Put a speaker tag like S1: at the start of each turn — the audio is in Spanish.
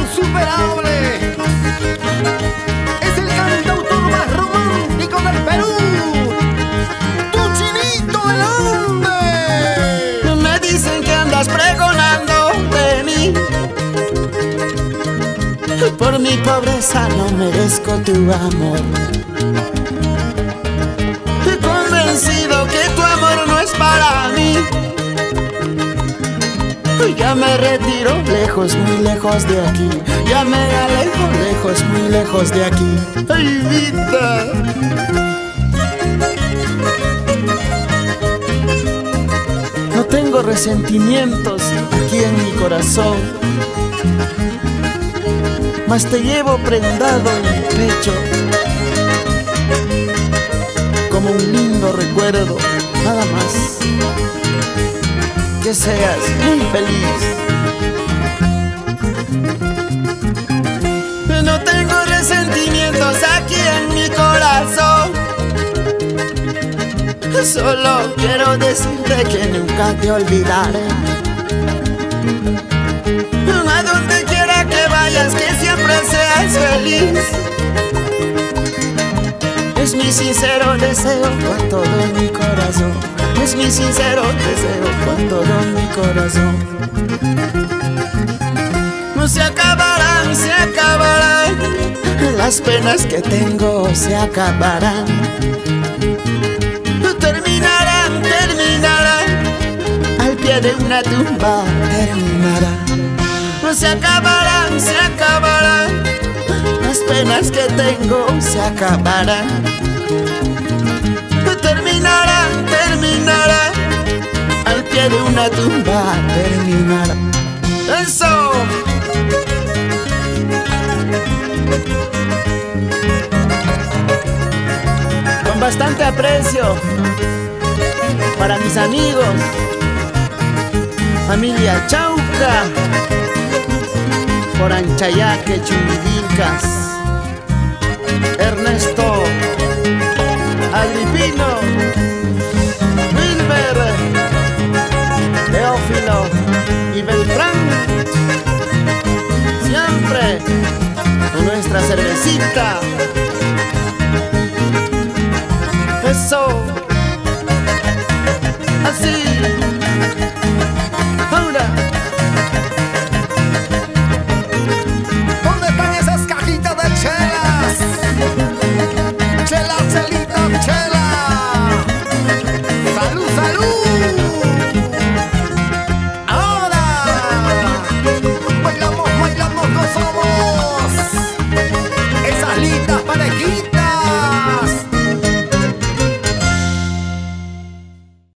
S1: insuperable. Es el cantautor más romántico del Perú. Tu chinito el hombre.
S2: Me dicen que andas pregonando de mí. Por mi pobreza no merezco tu amor. Ya me retiro lejos, muy lejos de aquí. Ya me alejo lejos, muy lejos de aquí. ¡Ay, vida! No tengo resentimientos aquí en mi corazón, mas te llevo prendado en mi pecho como un lindo recuerdo, nada más. Que seas muy feliz. No tengo resentimientos aquí en mi corazón. Solo quiero decirte que nunca te olvidaré. A donde quiera que vayas, que siempre seas feliz. Es mi sincero deseo con todo mi corazón. Mi sincero deseo con todo mi corazón. No se acabarán, se acabarán. Las penas que tengo se acabarán. Terminarán, terminarán. Al pie de una tumba terminarán. No se acabarán, se acabarán. Las penas que tengo se acabarán. Terminarán, terminarán. Al pie de una tumba terminarán. ¡Eso! Con bastante aprecio para mis amigos, familia Chauca, por Anchayaque, Chumidicas, Ernesto, Y Beltrán. Siempre con nuestra cervecita. Eso. Así. Ahora.
S1: ¿Dónde están esas cajitas de chelas? Chela, chelita, chela.